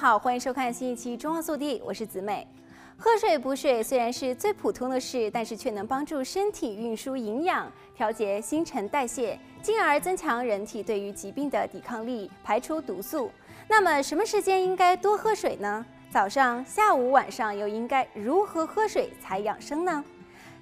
好，欢迎收看新一期《中澳速递》，我是子美。喝水补水虽然是最普通的事，但是却能帮助身体运输营养、调节新陈代谢，进而增强人体对于疾病的抵抗力，排出毒素。那么，什么时间应该多喝水呢？早上、下午、晚上又应该如何喝水才养生呢？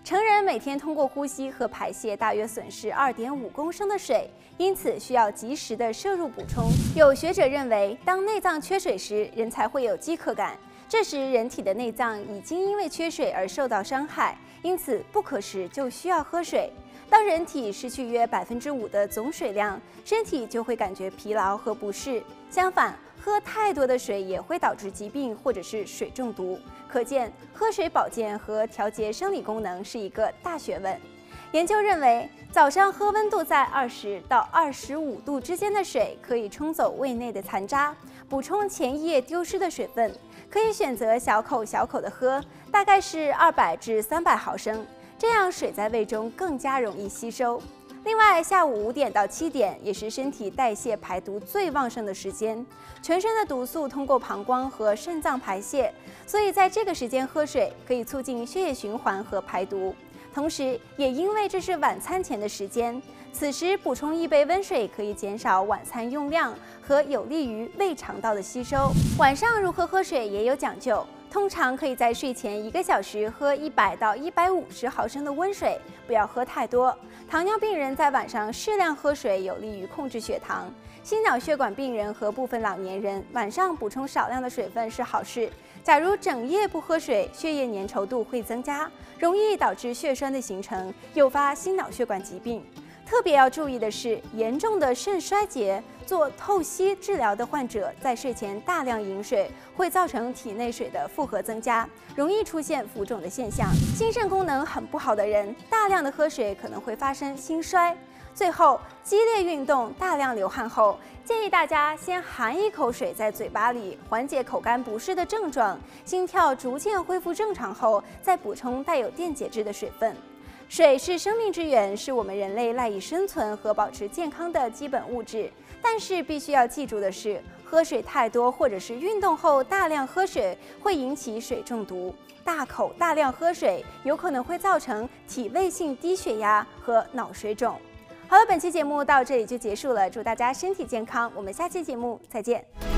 成人每天通过呼吸和排泄大约损失二点五公升的水，因此需要及时的摄入补充。有学者认为，当内脏缺水时，人才会有饥渴感，这时人体的内脏已经因为缺水而受到伤害，因此不渴时就需要喝水。当人体失去约百分之五的总水量，身体就会感觉疲劳和不适。相反，喝太多的水也会导致疾病或者是水中毒。可见，喝水保健和调节生理功能是一个大学问。研究认为，早上喝温度在二十到二十五度之间的水，可以冲走胃内的残渣，补充前一夜丢失的水分。可以选择小口小口的喝，大概是二百至三百毫升，这样水在胃中更加容易吸收。另外，下午五点到七点也是身体代谢排毒最旺盛的时间，全身的毒素通过膀胱和肾脏排泄，所以在这个时间喝水可以促进血液循环和排毒。同时，也因为这是晚餐前的时间，此时补充一杯温水可以减少晚餐用量和有利于胃肠道的吸收。晚上如何喝水也有讲究。通常可以在睡前一个小时喝一百到一百五十毫升的温水，不要喝太多。糖尿病人在晚上适量喝水，有利于控制血糖。心脑血管病人和部分老年人晚上补充少量的水分是好事。假如整夜不喝水，血液粘稠度会增加，容易导致血栓的形成，诱发心脑血管疾病。特别要注意的是，严重的肾衰竭、做透析治疗的患者，在睡前大量饮水，会造成体内水的负荷增加，容易出现浮肿的现象。心肾功能很不好的人，大量的喝水可能会发生心衰。最后，激烈运动、大量流汗后，建议大家先含一口水在嘴巴里，缓解口干不适的症状。心跳逐渐恢复正常后，再补充带有电解质的水分。水是生命之源，是我们人类赖以生存和保持健康的基本物质。但是必须要记住的是，喝水太多或者是运动后大量喝水会引起水中毒。大口大量喝水有可能会造成体位性低血压和脑水肿。好了，本期节目到这里就结束了，祝大家身体健康，我们下期节目再见。